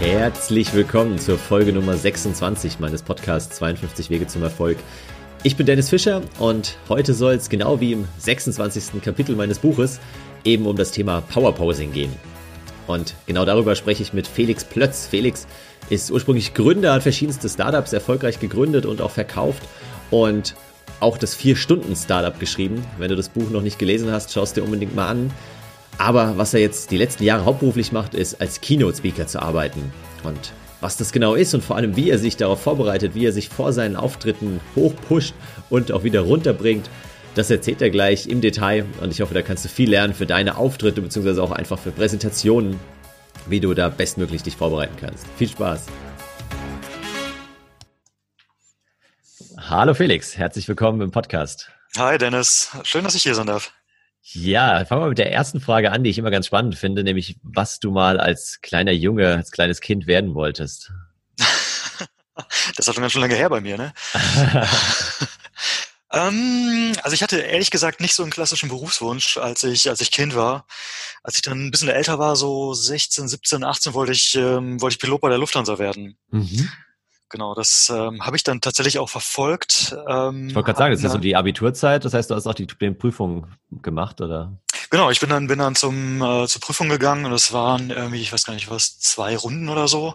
Herzlich willkommen zur Folge Nummer 26 meines Podcasts 52 Wege zum Erfolg. Ich bin Dennis Fischer und heute soll es genau wie im 26. Kapitel meines Buches eben um das Thema Powerposing gehen. Und genau darüber spreche ich mit Felix Plötz. Felix ist ursprünglich Gründer, hat verschiedenste Startups erfolgreich gegründet und auch verkauft und auch das 4-Stunden-Startup geschrieben. Wenn du das Buch noch nicht gelesen hast, schaust dir unbedingt mal an. Aber was er jetzt die letzten Jahre hauptberuflich macht, ist als Keynote-Speaker zu arbeiten. Und was das genau ist und vor allem wie er sich darauf vorbereitet, wie er sich vor seinen Auftritten hochpusht und auch wieder runterbringt, das erzählt er gleich im Detail und ich hoffe, da kannst du viel lernen für deine Auftritte beziehungsweise auch einfach für Präsentationen, wie du da bestmöglich dich vorbereiten kannst. Viel Spaß! Hallo Felix, herzlich willkommen im Podcast. Hi Dennis, schön, dass ich hier sein darf. Ja, fangen wir mit der ersten Frage an, die ich immer ganz spannend finde, nämlich was du mal als kleiner Junge, als kleines Kind werden wolltest. das ist schon lange her bei mir, ne? ähm, also ich hatte ehrlich gesagt nicht so einen klassischen Berufswunsch, als ich, als ich Kind war. Als ich dann ein bisschen älter war, so 16, 17, 18, wollte ich, ähm, wollte ich Pilot bei der Lufthansa werden. Mhm. Genau, das ähm, habe ich dann tatsächlich auch verfolgt. Ähm, ich wollte gerade sagen, das ist ja so die Abiturzeit, das heißt, du hast auch die, die Prüfung gemacht, oder? Genau, ich bin dann, bin dann zum, äh, zur Prüfung gegangen und es waren irgendwie, ich weiß gar nicht was, zwei Runden oder so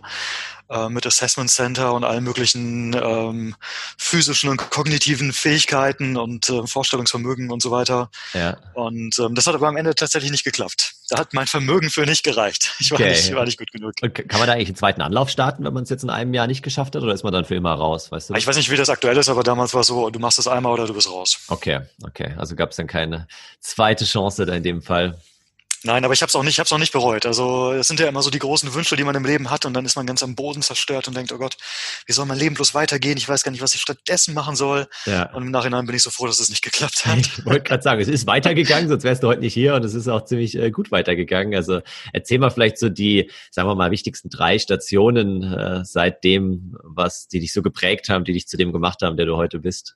äh, mit Assessment Center und allen möglichen ähm, physischen und kognitiven Fähigkeiten und äh, Vorstellungsvermögen und so weiter. Ja. Und ähm, das hat aber am Ende tatsächlich nicht geklappt. Da hat mein Vermögen für nicht gereicht. Ich war, okay. nicht, war nicht gut genug. Und kann man da eigentlich einen zweiten Anlauf starten, wenn man es jetzt in einem Jahr nicht geschafft hat, oder ist man dann für immer raus? Weißt du? Ich weiß nicht, wie das aktuell ist, aber damals war es so, du machst es einmal oder du bist raus. Okay, okay. Also gab es dann keine zweite Chance da in dem Fall. Nein, aber ich habe es auch nicht, ich habe auch nicht bereut. Also es sind ja immer so die großen Wünsche, die man im Leben hat, und dann ist man ganz am Boden zerstört und denkt, oh Gott, wie soll mein Leben bloß weitergehen? Ich weiß gar nicht, was ich stattdessen machen soll. Ja. Und im Nachhinein bin ich so froh, dass es nicht geklappt hat. Ich wollte gerade sagen, es ist weitergegangen, sonst wärst du heute nicht hier und es ist auch ziemlich äh, gut weitergegangen. Also erzähl mal vielleicht so die, sagen wir mal, wichtigsten drei Stationen äh, seitdem, was die dich so geprägt haben, die dich zu dem gemacht haben, der du heute bist.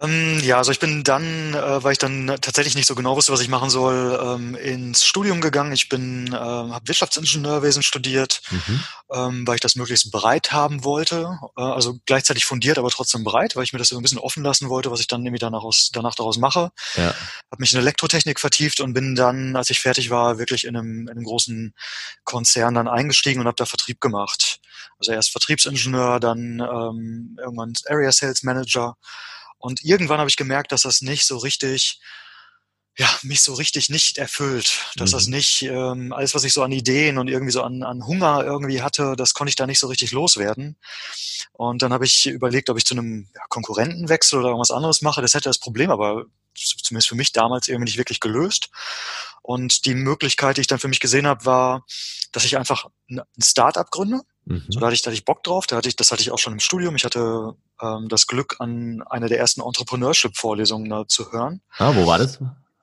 Ähm, ja, also ich bin dann, äh, weil ich dann tatsächlich nicht so genau wusste, was ich machen soll, ähm, ins Studium gegangen. Ich bin, äh, habe Wirtschaftsingenieurwesen studiert, mhm. ähm, weil ich das möglichst breit haben wollte. Äh, also gleichzeitig fundiert, aber trotzdem breit, weil ich mir das so ein bisschen offen lassen wollte, was ich dann nämlich danach, aus, danach daraus mache. Ja. Habe mich in Elektrotechnik vertieft und bin dann, als ich fertig war, wirklich in einem, in einem großen Konzern dann eingestiegen und habe da Vertrieb gemacht. Also erst Vertriebsingenieur, dann ähm, irgendwann Area Sales Manager und irgendwann habe ich gemerkt, dass das nicht so richtig, ja, mich so richtig nicht erfüllt. Dass mhm. das nicht, ähm, alles, was ich so an Ideen und irgendwie so an, an Hunger irgendwie hatte, das konnte ich da nicht so richtig loswerden. Und dann habe ich überlegt, ob ich zu einem ja, Konkurrenten wechsle oder irgendwas anderes mache. Das hätte das Problem aber zumindest für mich damals irgendwie nicht wirklich gelöst. Und die Möglichkeit, die ich dann für mich gesehen habe, war, dass ich einfach ein Start-up gründe. Mhm. So, da hatte ich, da hatte ich Bock drauf. Da hatte ich, das hatte ich auch schon im Studium. Ich hatte ähm, das Glück, an einer der ersten Entrepreneurship-Vorlesungen zu hören. Ah, wo war das?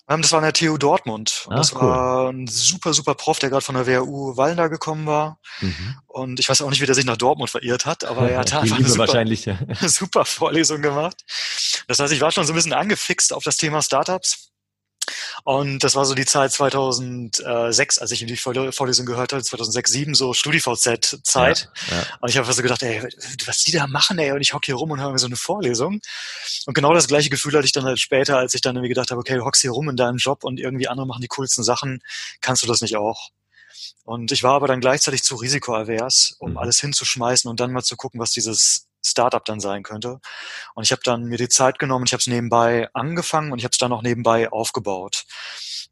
Ähm, das war in der TU Dortmund. Und ah, das cool. war ein super, super Prof, der gerade von der WHU Wallender gekommen war. Mhm. Und ich weiß auch nicht, wie der sich nach Dortmund verirrt hat, aber er hat einfach eine super, super Vorlesung gemacht. Das heißt, ich war schon so ein bisschen angefixt auf das Thema Startups und das war so die Zeit 2006, als ich in die Vorlesung gehört habe, 2006, 2007, so StudiVZ-Zeit. Ja, ja. Und ich habe so gedacht, ey, was die da machen, ey, und ich hocke hier rum und höre mir so eine Vorlesung. Und genau das gleiche Gefühl hatte ich dann halt später, als ich dann irgendwie gedacht habe, okay, du hockst hier rum in deinem Job und irgendwie andere machen die coolsten Sachen, kannst du das nicht auch? Und ich war aber dann gleichzeitig zu risikoavers, um mhm. alles hinzuschmeißen und dann mal zu gucken, was dieses Startup dann sein könnte. Und ich habe dann mir die Zeit genommen, ich habe es nebenbei angefangen und ich habe es dann noch nebenbei aufgebaut.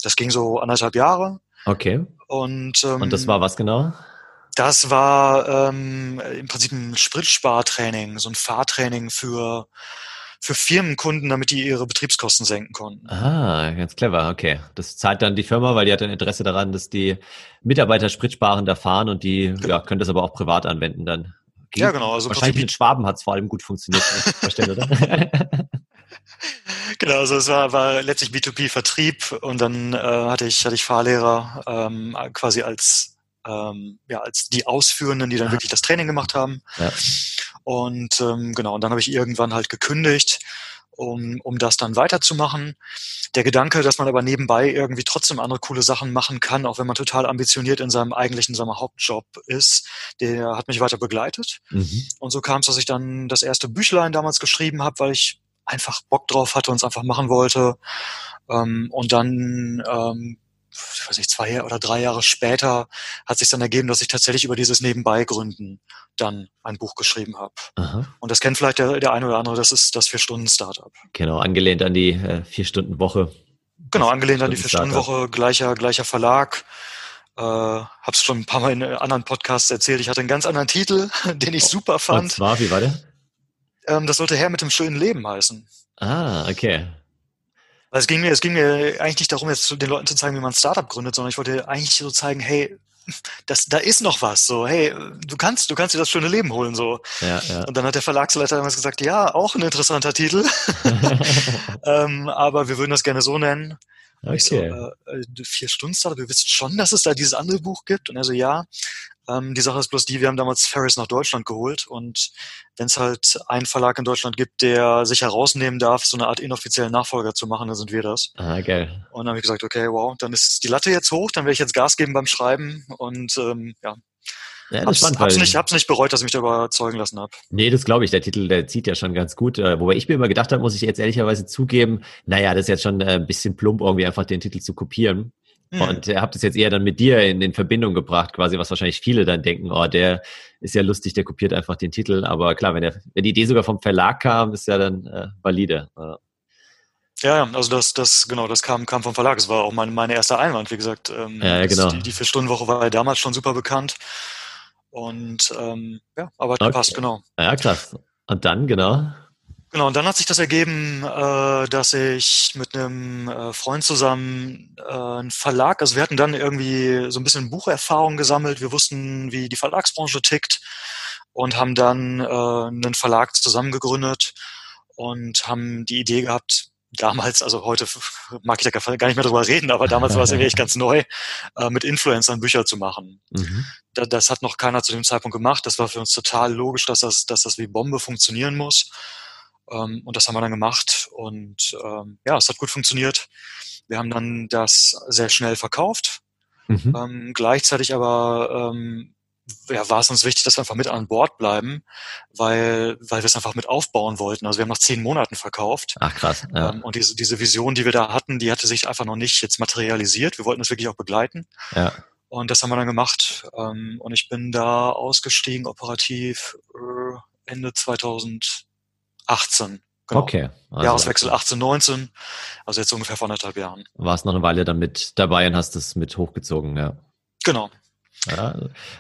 Das ging so anderthalb Jahre. Okay. Und, ähm, und das war was genau? Das war ähm, im Prinzip ein Spritspartraining, so ein Fahrtraining für für Firmenkunden, damit die ihre Betriebskosten senken konnten. Ah, ganz clever, okay. Das zahlt dann die Firma, weil die hat ein Interesse daran, dass die Mitarbeiter spritsparender fahren und die genau. ja, können das aber auch privat anwenden dann. Geht. Ja, genau. Also Wahrscheinlich mit Schwaben hat es vor allem gut funktioniert, verstehen, oder? genau, also es war, war letztlich B2B-Vertrieb und dann äh, hatte ich hatte ich Fahrlehrer ähm, quasi als ähm, ja als die Ausführenden, die dann wirklich das Training gemacht haben. Ja. Und ähm, genau, und dann habe ich irgendwann halt gekündigt um, um das dann weiterzumachen. Der Gedanke, dass man aber nebenbei irgendwie trotzdem andere coole Sachen machen kann, auch wenn man total ambitioniert in seinem eigentlichen seinem Hauptjob ist, der hat mich weiter begleitet. Mhm. Und so kam es, dass ich dann das erste Büchlein damals geschrieben habe, weil ich einfach Bock drauf hatte und es einfach machen wollte. Ähm, und dann ähm, ich weiß nicht, zwei oder drei Jahre später hat sich dann ergeben, dass ich tatsächlich über dieses Nebenbeigründen dann ein Buch geschrieben habe. Und das kennt vielleicht der, der eine oder andere, das ist das Vier-Stunden-Startup. Genau, angelehnt an die äh, Vier-Stunden-Woche. Genau, angelehnt an die Vier-Stunden-Woche, gleicher, gleicher Verlag. Äh, hab's schon ein paar Mal in anderen Podcasts erzählt. Ich hatte einen ganz anderen Titel, den ich super fand. Und zwar, wie war der? Ähm, das sollte Herr mit dem schönen Leben heißen. Ah, okay. Also es ging mir, es ging mir eigentlich nicht darum, jetzt den Leuten zu zeigen, wie man ein Startup gründet, sondern ich wollte eigentlich so zeigen, hey, das, da ist noch was, so, hey, du kannst, du kannst dir das schöne Leben holen, so. Ja, ja. Und dann hat der Verlagsleiter damals gesagt, ja, auch ein interessanter Titel, ähm, aber wir würden das gerne so nennen. Okay. So, äh, äh, vier Stunden Startup, ihr wisst schon, dass es da dieses andere Buch gibt? Und er so, ja. Ähm, die Sache ist bloß die, wir haben damals Ferris nach Deutschland geholt und wenn es halt einen Verlag in Deutschland gibt, der sich herausnehmen darf, so eine Art inoffiziellen Nachfolger zu machen, dann sind wir das. Ah, geil. Und dann habe ich gesagt, okay, wow, dann ist die Latte jetzt hoch, dann werde ich jetzt Gas geben beim Schreiben und ähm, ja, ja, das hab's, spannend, hab's, nicht, hab's nicht bereut, dass ich mich da überzeugen lassen habe. Nee, das glaube ich. Der Titel, der zieht ja schon ganz gut. Äh, wobei ich mir immer gedacht habe, muss ich jetzt ehrlicherweise zugeben, naja, das ist jetzt schon äh, ein bisschen plump, irgendwie einfach den Titel zu kopieren. Mhm. Und ihr habt es jetzt eher dann mit dir in, in Verbindung gebracht, quasi, was wahrscheinlich viele dann denken, oh, der ist ja lustig, der kopiert einfach den Titel. Aber klar, wenn, der, wenn die Idee sogar vom Verlag kam, ist ja dann äh, valide. Ja. Ja, also das, das, genau, das kam, kam vom Verlag. Es war auch meine, meine erste Einwand, wie gesagt. Ähm, ja, ja, genau. Die, die Vier-Stunden-Woche war ja damals schon super bekannt. Und ähm, ja, aber okay. passt, genau. Ja, krass. Und dann, genau. Genau, und dann hat sich das ergeben, äh, dass ich mit einem äh, Freund zusammen äh, einen Verlag, also wir hatten dann irgendwie so ein bisschen Bucherfahrung gesammelt, wir wussten, wie die Verlagsbranche tickt und haben dann äh, einen Verlag zusammengegründet und haben die Idee gehabt, damals, also heute mag ich da gar nicht mehr drüber reden, aber damals war es irgendwie echt ganz neu, äh, mit Influencern Bücher zu machen. Mhm. Da, das hat noch keiner zu dem Zeitpunkt gemacht. Das war für uns total logisch, dass das, dass das wie Bombe funktionieren muss. Ähm, und das haben wir dann gemacht und ähm, ja, es hat gut funktioniert. Wir haben dann das sehr schnell verkauft. Mhm. Ähm, gleichzeitig aber ähm, ja, war es uns wichtig, dass wir einfach mit an Bord bleiben, weil, weil wir es einfach mit aufbauen wollten. Also wir haben nach zehn Monaten verkauft. Ach krass. Ja. Ähm, und diese, diese Vision, die wir da hatten, die hatte sich einfach noch nicht jetzt materialisiert. Wir wollten es wirklich auch begleiten. Ja. Und das haben wir dann gemacht. Ähm, und ich bin da ausgestiegen, operativ äh, Ende 2000. 18. Genau. Okay. Also Jahreswechsel 18, 19, also jetzt ungefähr vor anderthalb Jahren. Warst noch eine Weile dann mit dabei und hast es mit hochgezogen, ja. Genau. Ja,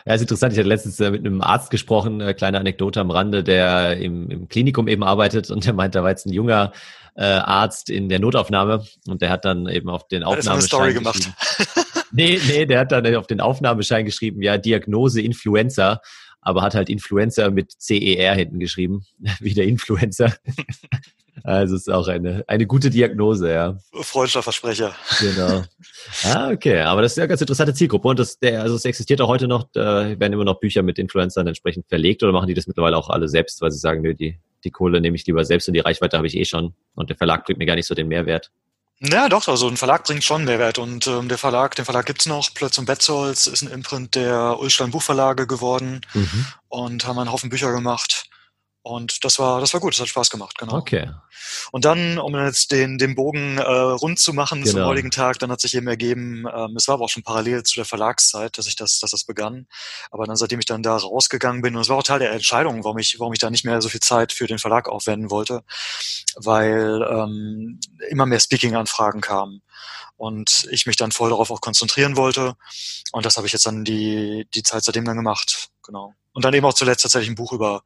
ist interessant. Ich hatte letztens äh, mit einem Arzt gesprochen, äh, kleine Anekdote am Rande, der im, im Klinikum eben arbeitet und der meint, da war jetzt ein junger äh, Arzt in der Notaufnahme und der hat dann eben auf den Aufnahmeschein gemacht. nee, nee, der hat dann auf den Aufnahmeschein geschrieben, ja, Diagnose Influenza aber hat halt Influencer mit CER hinten geschrieben, wie der Influencer. Also ist auch eine, eine gute Diagnose, ja. Freundlicher Versprecher. Genau. Ah, okay. Aber das ist ja eine ganz interessante Zielgruppe. Und das, der, also es existiert auch heute noch, da werden immer noch Bücher mit Influencern entsprechend verlegt oder machen die das mittlerweile auch alle selbst, weil sie sagen, nö, die, die Kohle nehme ich lieber selbst und die Reichweite habe ich eh schon. Und der Verlag bringt mir gar nicht so den Mehrwert. Ja, doch, also ein Verlag bringt schon Mehrwert und ähm, der Verlag, den Verlag gibt's noch, Plötz und Betzold ist ein Imprint der Ulstein Buchverlage geworden mhm. und haben einen Haufen Bücher gemacht. Und das war, das war gut, das hat Spaß gemacht, genau. Okay. Und dann, um jetzt den, den Bogen äh, rund zu machen genau. zum heutigen Tag, dann hat sich eben ergeben, ähm, es war aber auch schon parallel zu der Verlagszeit, dass ich das, dass das begann. Aber dann, seitdem ich dann da rausgegangen bin, und es war auch Teil der Entscheidung, warum ich, warum ich da nicht mehr so viel Zeit für den Verlag aufwenden wollte, weil ähm, immer mehr Speaking-Anfragen kamen und ich mich dann voll darauf auch konzentrieren wollte. Und das habe ich jetzt dann die, die Zeit seitdem dann gemacht, genau. Und dann eben auch zuletzt tatsächlich ein Buch über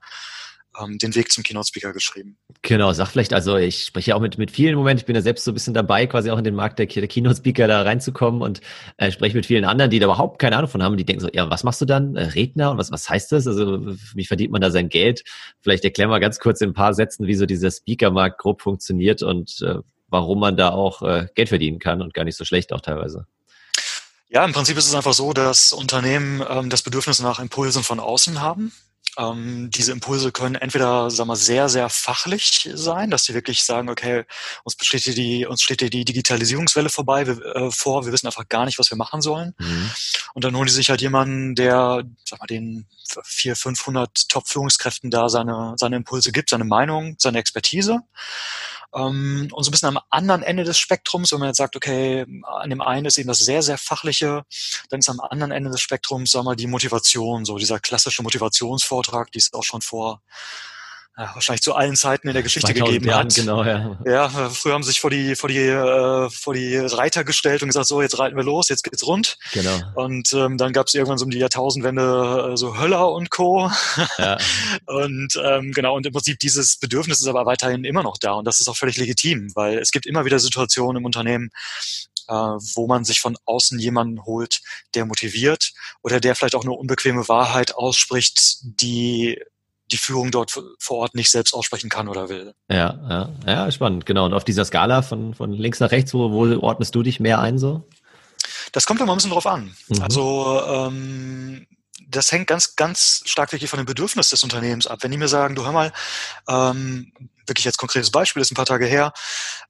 ähm, den Weg zum Keynote-Speaker geschrieben. Genau, sag vielleicht, also ich spreche ja auch mit, mit vielen im Moment, ich bin ja selbst so ein bisschen dabei, quasi auch in den Markt der, der Keynote-Speaker da reinzukommen und äh, spreche mit vielen anderen, die da überhaupt keine Ahnung von haben, die denken so, ja, was machst du dann? Äh, Redner und was, was heißt das? Also wie verdient man da sein Geld? Vielleicht erklären wir ganz kurz in ein paar Sätzen, wie so dieser Speaker-Markt grob funktioniert und äh, warum man da auch äh, Geld verdienen kann und gar nicht so schlecht auch teilweise. Ja, im Prinzip ist es einfach so, dass Unternehmen ähm, das Bedürfnis nach Impulsen von außen haben Ähm, diese Impulse können entweder, sagen wir, sehr, sehr fachlich sein, dass sie wirklich sagen, okay, uns steht hier die, uns steht hier die Digitalisierungswelle vorbei, wir, äh, vor, wir wissen einfach gar nicht, was wir machen sollen. Mhm. Und dann holen die sich halt jemanden, der, sag mal, den vier, 500 Top-Führungskräften da seine, seine Impulse gibt, seine Meinung, seine Expertise. Ähm, und so ein bisschen am anderen Ende des Spektrums, wenn man jetzt sagt, okay, an dem einen ist eben das sehr, sehr fachliche, dann ist am anderen Ende des Spektrums, sagen wir, die Motivation, so dieser klassische Motivationsvortrag, die es auch schon vor ja, wahrscheinlich zu allen Zeiten in der Geschichte gegeben Jahren, hat. Genau, ja. ja, früher haben sie sich vor die, vor die, äh, vor die Reiter gestellt und gesagt, so, jetzt reiten wir los, jetzt geht's rund. Genau. Und ähm, dann gab es irgendwann so um die Jahrtausendwende äh, so Höller und Co. Ja. und ähm, genau, und im Prinzip dieses Bedürfnis ist aber weiterhin immer noch da und das ist auch völlig legitim, weil es gibt immer wieder Situationen im Unternehmen, äh, wo man sich von außen jemanden holt, der motiviert oder der vielleicht auch eine unbequeme Wahrheit ausspricht, die die Führung dort vor Ort nicht selbst aussprechen kann oder will. Ja, ja, ja, spannend, genau. Und auf dieser Skala von, von links nach rechts, wo, wo ordnest du dich mehr ein so? Das kommt immer ein bisschen drauf an. Mhm. Also ähm, das hängt ganz, ganz stark wirklich von dem Bedürfnis des Unternehmens ab. Wenn die mir sagen, du hör mal, ähm, wirklich jetzt konkretes Beispiel, ist ein paar Tage her,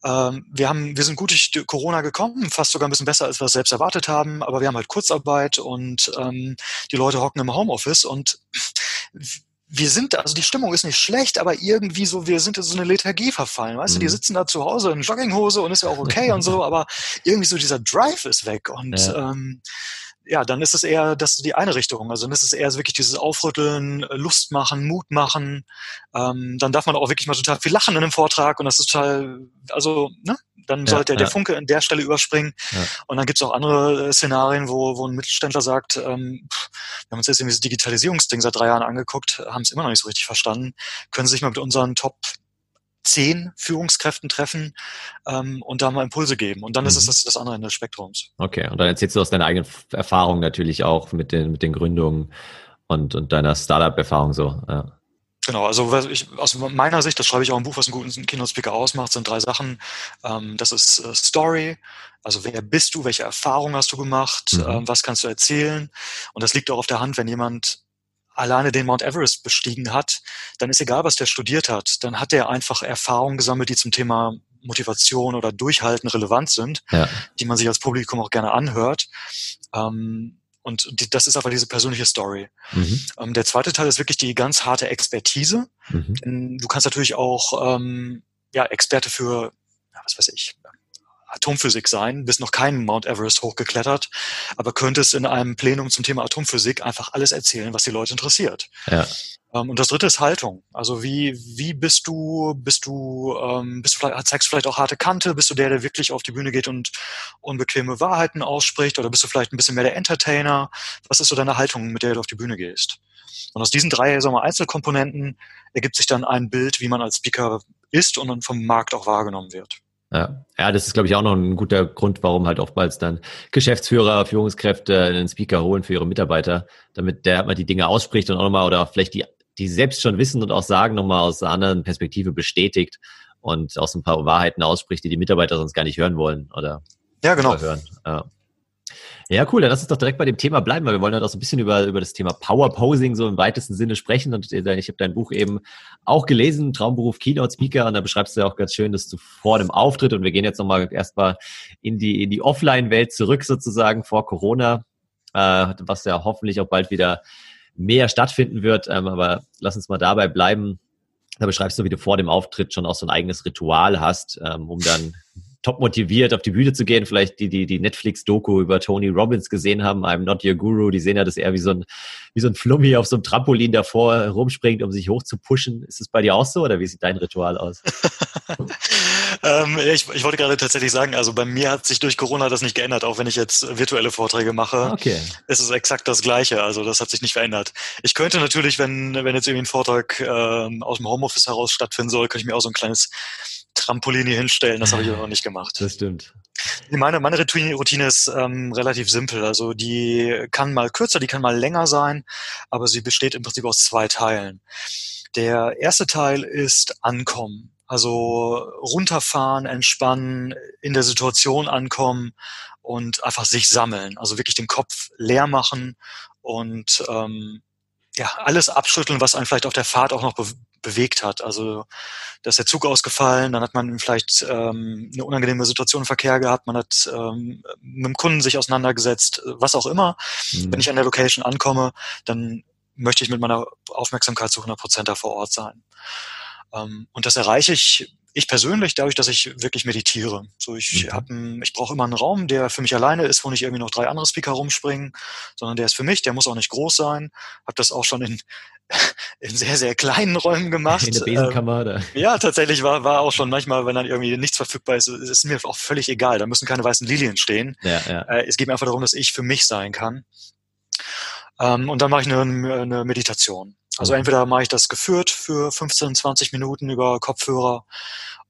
ähm, wir haben, wir sind gut durch Corona gekommen, fast sogar ein bisschen besser, als wir es selbst erwartet haben, aber wir haben halt Kurzarbeit und ähm, die Leute hocken im Homeoffice und wir sind, also die Stimmung ist nicht schlecht, aber irgendwie so, wir sind in so eine Lethargie verfallen, weißt mhm. du, die mhm. sitzen da zu Hause in Jogginghose und ist ja auch okay und so, aber irgendwie so dieser Drive ist weg und ja. ähm, ja, dann ist es eher das die eine Richtung. Also dann ist es eher wirklich dieses Aufrütteln, Lust machen, Mut machen. Ähm, dann darf man auch wirklich mal total viel lachen in einem Vortrag und das ist total, also ne, dann ja, sollte der, ja. Funke an der Stelle überspringen. Ja. Und dann gibt es auch andere äh, Szenarien, wo, wo ein Mittelständler sagt, ähm, wir haben uns jetzt dieses Digitalisierungsding seit drei Jahren angeguckt, haben es immer noch nicht so richtig verstanden, können Sie sich mal mit unseren Top zehn Führungskräften treffen ähm, und da mal Impulse geben. Und dann mhm. ist es mhm. das, das andere Ende des Spektrums. Okay, und dann erzählst du aus deiner eigenen Erfahrung natürlich auch mit den, mit den Gründungen und, und deiner Startup-Erfahrung so. Ja. Genau, also ich, aus meiner Sicht, das schreibe ich auch im Buch, was einen guten Keynote-Speaker ausmacht, sind drei Sachen. Ähm, das ist äh, Story, also wer bist du, welche Erfahrungen hast du gemacht, mhm. ähm, was kannst du erzählen. Und das liegt auch auf der Hand, wenn jemand alleine den Mount Everest bestiegen hat, dann ist egal, was der studiert hat, dann hat er einfach Erfahrungen gesammelt, die zum Thema Motivation oder Durchhalten relevant sind, ja. die man sich als Publikum auch gerne anhört. Ähm, und die, das ist aber diese persönliche Story. Mhm. Ähm, der zweite Teil ist wirklich die ganz harte Expertise. Mhm. Du kannst natürlich auch ähm, ja, Experte für, ja, was weiß ich, Atomphysik sein, bist noch keinen Mount Everest hochgeklettert, aber könntest in einem Plenum zum Thema Atomphysik einfach alles erzählen, was die Leute interessiert. Ja. Ähm, und das dritte ist Haltung. Also wie, wie bist du, bist du, ähm, bist du vielleicht, zeigst du vielleicht auch harte Kante? Bist du der, der wirklich auf die Bühne geht und unbequeme Wahrheiten ausspricht? Oder bist du vielleicht ein bisschen mehr der Entertainer? Was ist so deine Haltung, mit der du auf die Bühne gehst? Und aus diesen drei sagen wir, Einzelkomponenten ergibt sich dann ein Bild, wie man als Speaker ist und dann vom Markt auch wahrgenommen wird. Ja. ja, das ist, glaube ich, auch noch ein guter Grund, warum halt oftmals dann Geschäftsführer, Führungskräfte einen Speaker holen für ihre Mitarbeiter, damit der mal die Dinge ausspricht und auch nochmal oder vielleicht die die selbst schon wissen und auch sagen, nochmal aus einer anderen Perspektive bestätigt und aus ein paar Wahrheiten ausspricht, die die Mitarbeiter sonst gar nicht hören wollen oder ja, genau. hören. Ja. Ja, cool. Dann lass uns doch direkt bei dem Thema bleiben, weil wir wollen ja auch so ein bisschen über, über das Thema Power Posing so im weitesten Sinne sprechen. Und ich habe dein Buch eben auch gelesen, Traumberuf Keynote Speaker. Und da beschreibst du ja auch ganz schön, dass du vor dem Auftritt, und wir gehen jetzt nochmal erstmal in die, in die Offline-Welt zurück sozusagen vor Corona, äh, was ja hoffentlich auch bald wieder mehr stattfinden wird. Ähm, aber lass uns mal dabei bleiben. Da beschreibst du, wie du vor dem Auftritt schon auch so ein eigenes Ritual hast, ähm, um dann top motiviert auf die Bühne zu gehen. Vielleicht die, die, die Netflix-Doku über Tony Robbins gesehen haben, I'm not your guru, die sehen ja, dass er wie so ein, wie so ein Flummi auf so einem Trampolin davor rumspringt, um sich hoch zu pushen. Ist es bei dir auch so oder wie sieht dein Ritual aus? ähm, ich, ich wollte gerade tatsächlich sagen, also bei mir hat sich durch Corona das nicht geändert, auch wenn ich jetzt virtuelle Vorträge mache. Okay. Ist es exakt das Gleiche, also das hat sich nicht verändert. Ich könnte natürlich, wenn, wenn jetzt irgendwie ein Vortrag ähm, aus dem Homeoffice heraus stattfinden soll, könnte ich mir auch so ein kleines Trampolin hier hinstellen. Das habe ich aber noch nicht gemacht. Das stimmt. Meine, meine Routine ist ähm, relativ simpel. Also die kann mal kürzer, die kann mal länger sein, aber sie besteht im Prinzip aus zwei Teilen. Der erste Teil ist Ankommen. Also runterfahren, entspannen, in der Situation ankommen und einfach sich sammeln. Also wirklich den Kopf leer machen und ähm, ja, alles abschütteln, was einen vielleicht auf der Fahrt auch noch be bewegt hat. Also, da ist der Zug ausgefallen, dann hat man vielleicht ähm, eine unangenehme Situation im Verkehr gehabt, man hat ähm, mit dem Kunden sich auseinandergesetzt, was auch immer. Mhm. Wenn ich an der Location ankomme, dann möchte ich mit meiner Aufmerksamkeit zu 100 Prozent da vor Ort sein. Ähm, und das erreiche ich ich persönlich, dadurch, dass ich wirklich meditiere. So, ich mhm. hab ein, ich brauche immer einen Raum, der für mich alleine ist, wo nicht irgendwie noch drei andere Speaker rumspringen, sondern der ist für mich, der muss auch nicht groß sein. Hab das auch schon in, in sehr, sehr kleinen Räumen gemacht. In der Besenkammer? Ähm, ja, tatsächlich war, war auch schon manchmal, wenn dann irgendwie nichts verfügbar ist, ist mir auch völlig egal. Da müssen keine weißen Lilien stehen. Ja, ja. Äh, es geht mir einfach darum, dass ich für mich sein kann. Ähm, und dann mache ich eine, eine Meditation. Also entweder mache ich das geführt für 15, 20 Minuten über Kopfhörer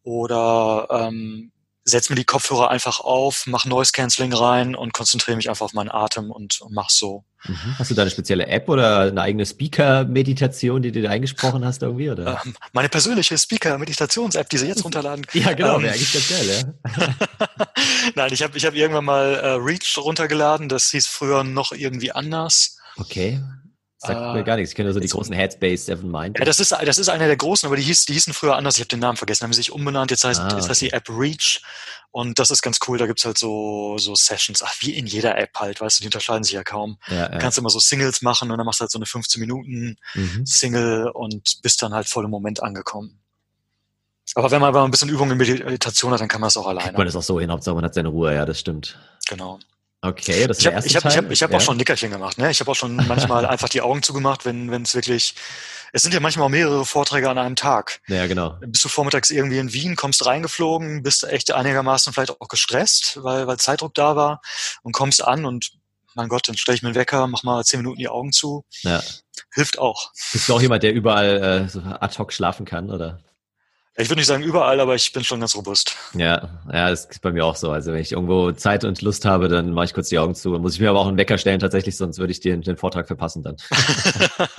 oder ähm, setze mir die Kopfhörer einfach auf, mache Noise Cancelling rein und konzentriere mich einfach auf meinen Atem und, und mach so. Mhm. Hast du da eine spezielle App oder eine eigene Speaker-Meditation, die du da eingesprochen hast irgendwie? Oder? Ähm, meine persönliche Speaker-Meditations-App, die Sie jetzt runterladen. ja, genau, ähm, wäre eigentlich ganz geil, ja. Nein, ich habe ich hab irgendwann mal äh, Reach runtergeladen, das hieß früher noch irgendwie anders. Okay. Sagt mir gar nichts. Ich kenne so die großen Headspace, Seven Mind. Ja, das ist, das ist einer der großen, aber die, hieß, die hießen früher anders. Ich habe den Namen vergessen. Haben sie sich umbenannt. Jetzt heißt, ah, jetzt heißt die App Reach. Und das ist ganz cool. Da gibt's halt so, so Sessions. Ach, wie in jeder App halt. Weißt du, die unterscheiden sich ja kaum. Ja, ja. Du kannst immer so Singles machen und dann machst du halt so eine 15 Minuten mhm. Single und bist dann halt voll im Moment angekommen. Aber wenn man, wenn man ein bisschen Übung in Meditation hat, dann kann man es auch alleine. Man ist auch so hin, Hauptsache man hat seine Ruhe. Ja, das stimmt. Genau. Okay, das ist ich der erste ich hab, Teil. Ich habe ich hab ja. auch schon Nickerchen gemacht. Ne? Ich habe auch schon manchmal einfach die Augen zugemacht, wenn es wirklich. Es sind ja manchmal auch mehrere Vorträge an einem Tag. Ja, genau. Bist du vormittags irgendwie in Wien, kommst reingeflogen, bist echt einigermaßen vielleicht auch gestresst, weil, weil Zeitdruck da war und kommst an und mein Gott, dann stelle ich mir einen Wecker, mach mal zehn Minuten die Augen zu. Ja. Hilft auch. Bist du auch jemand, der überall äh, so ad hoc schlafen kann, oder? Ich würde nicht sagen überall, aber ich bin schon ganz robust. Ja, ja, das ist bei mir auch so. Also wenn ich irgendwo Zeit und Lust habe, dann mache ich kurz die Augen zu. Dann muss ich mir aber auch einen Wecker stellen tatsächlich, sonst würde ich den, den Vortrag verpassen dann.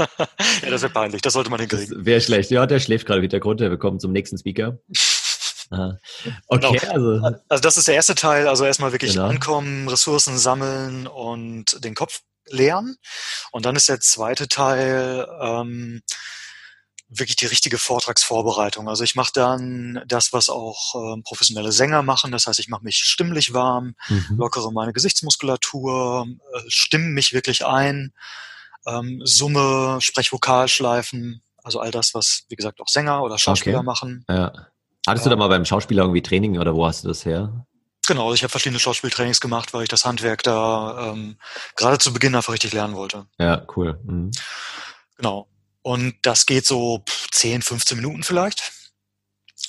ja, das wäre peinlich. Das sollte man hinkriegen. Wäre schlecht. Ja, der schläft gerade wieder Grund. Wir kommen zum nächsten Speaker. Okay, genau. also. Also das ist der erste Teil. Also erstmal wirklich genau. ankommen, Ressourcen sammeln und den Kopf leeren. Und dann ist der zweite Teil, ähm, wirklich die richtige Vortragsvorbereitung. Also ich mache dann das, was auch äh, professionelle Sänger machen. Das heißt, ich mache mich stimmlich warm, mhm. lockere meine Gesichtsmuskulatur, äh, stimme mich wirklich ein, ähm, Summe, Sprechvokalschleifen, also all das, was, wie gesagt, auch Sänger oder Schauspieler okay. machen. Ja. Hattest du da mal beim Schauspieler irgendwie Training oder wo hast du das her? Genau, also ich habe verschiedene Schauspieltrainings gemacht, weil ich das Handwerk da ähm, gerade zu Beginn einfach richtig lernen wollte. Ja, cool. Mhm. Genau. Und das geht so 10, 15 Minuten vielleicht.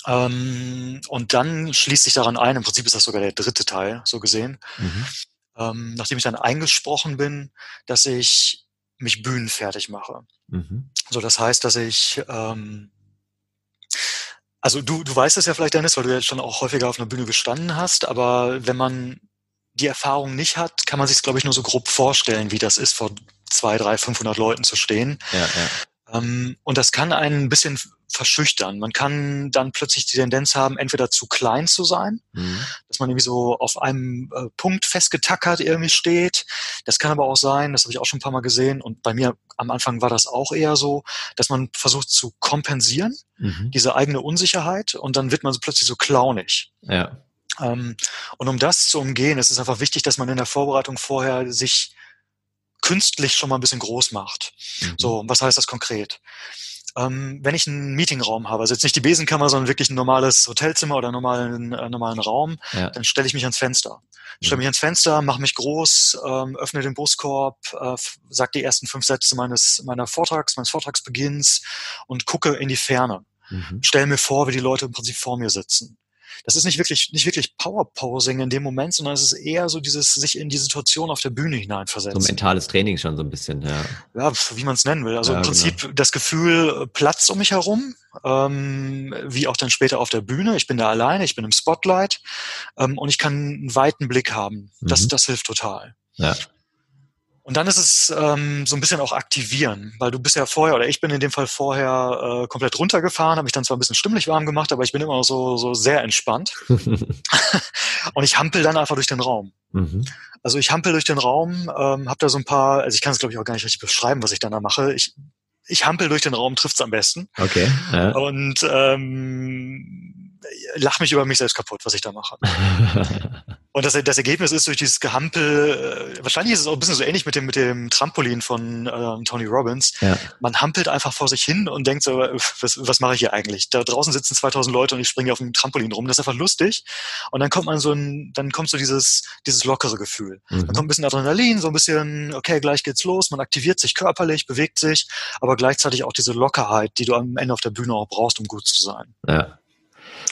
Ähm, und dann schließt sich daran ein, im Prinzip ist das sogar der dritte Teil, so gesehen, mhm. ähm, nachdem ich dann eingesprochen bin, dass ich mich bühnenfertig mache. Mhm. So, das heißt, dass ich, ähm, also du, du weißt es ja vielleicht, Dennis, weil du jetzt schon auch häufiger auf einer Bühne gestanden hast, aber wenn man die Erfahrung nicht hat, kann man sich glaube ich, nur so grob vorstellen, wie das ist, vor zwei, drei, 500 Leuten zu stehen. Ja, ja. Ähm, und das kann einen ein bisschen verschüchtern. Man kann dann plötzlich die Tendenz haben, entweder zu klein zu sein, mhm. dass man irgendwie so auf einem äh, Punkt festgetackert irgendwie steht. Das kann aber auch sein, das habe ich auch schon ein paar Mal gesehen und bei mir am Anfang war das auch eher so, dass man versucht zu kompensieren, mhm. diese eigene Unsicherheit und dann wird man so plötzlich so clownig. Ja. Ähm, und um das zu umgehen, ist es einfach wichtig, dass man in der Vorbereitung vorher sich künstlich schon mal ein bisschen groß macht. Mhm. So, was heißt das konkret? Ähm, wenn ich einen Meetingraum habe, also jetzt nicht die Besenkammer, sondern wirklich ein normales Hotelzimmer oder normalen, äh, normalen Raum, ja. dann stelle ich mich ans Fenster. Stelle mhm. mich ans Fenster, mache mich groß, ähm, öffne den Brustkorb, äh, sag die ersten fünf Sätze meines meiner Vortrags, meines Vortragsbeginns und gucke in die Ferne. Mhm. Stell mir vor, wie die Leute im Prinzip vor mir sitzen das ist nicht wirklich, nicht wirklich Powerposing in dem Moment, sondern es ist eher so dieses sich in die Situation auf der Bühne hineinversetzen. So mentales Training schon so ein bisschen, ja. Ja, wie man es nennen will. Also ja, im Prinzip genau. das Gefühl, äh, Platz um mich herum, ähm, wie auch dann später auf der Bühne. Ich bin da alleine, ich bin im Spotlight ähm, und ich kann einen weiten Blick haben. Das, mhm. das hilft total. Ja. Und dann ist es ähm, so ein bisschen auch aktivieren, weil du bist ja vorher, oder ich bin in dem Fall vorher äh, komplett runtergefahren, habe mich dann zwar ein bisschen stimmlich warm gemacht, aber ich bin immer noch so, so sehr entspannt. und ich hampel dann einfach durch den Raum. Mhm. Also ich hampel durch den Raum, ähm, habe da so ein paar, also ich kann es glaube ich auch gar nicht richtig beschreiben, was ich dann da mache. Ich ich hampel durch den Raum, trifft's am besten. Okay. Ja. Und ähm, lach mich über mich selbst kaputt, was ich da mache. Und das, das Ergebnis ist durch dieses Gehampel, äh, wahrscheinlich ist es auch ein bisschen so ähnlich mit dem, mit dem Trampolin von äh, Tony Robbins. Ja. Man hampelt einfach vor sich hin und denkt so, was, was mache ich hier eigentlich? Da draußen sitzen 2000 Leute und ich springe auf dem Trampolin rum. Das ist einfach lustig. Und dann kommt man so ein, dann kommt so dieses, dieses lockere Gefühl. Mhm. Dann kommt ein bisschen Adrenalin, so ein bisschen, okay, gleich geht's los. Man aktiviert sich körperlich, bewegt sich, aber gleichzeitig auch diese Lockerheit, die du am Ende auf der Bühne auch brauchst, um gut zu sein. Ja.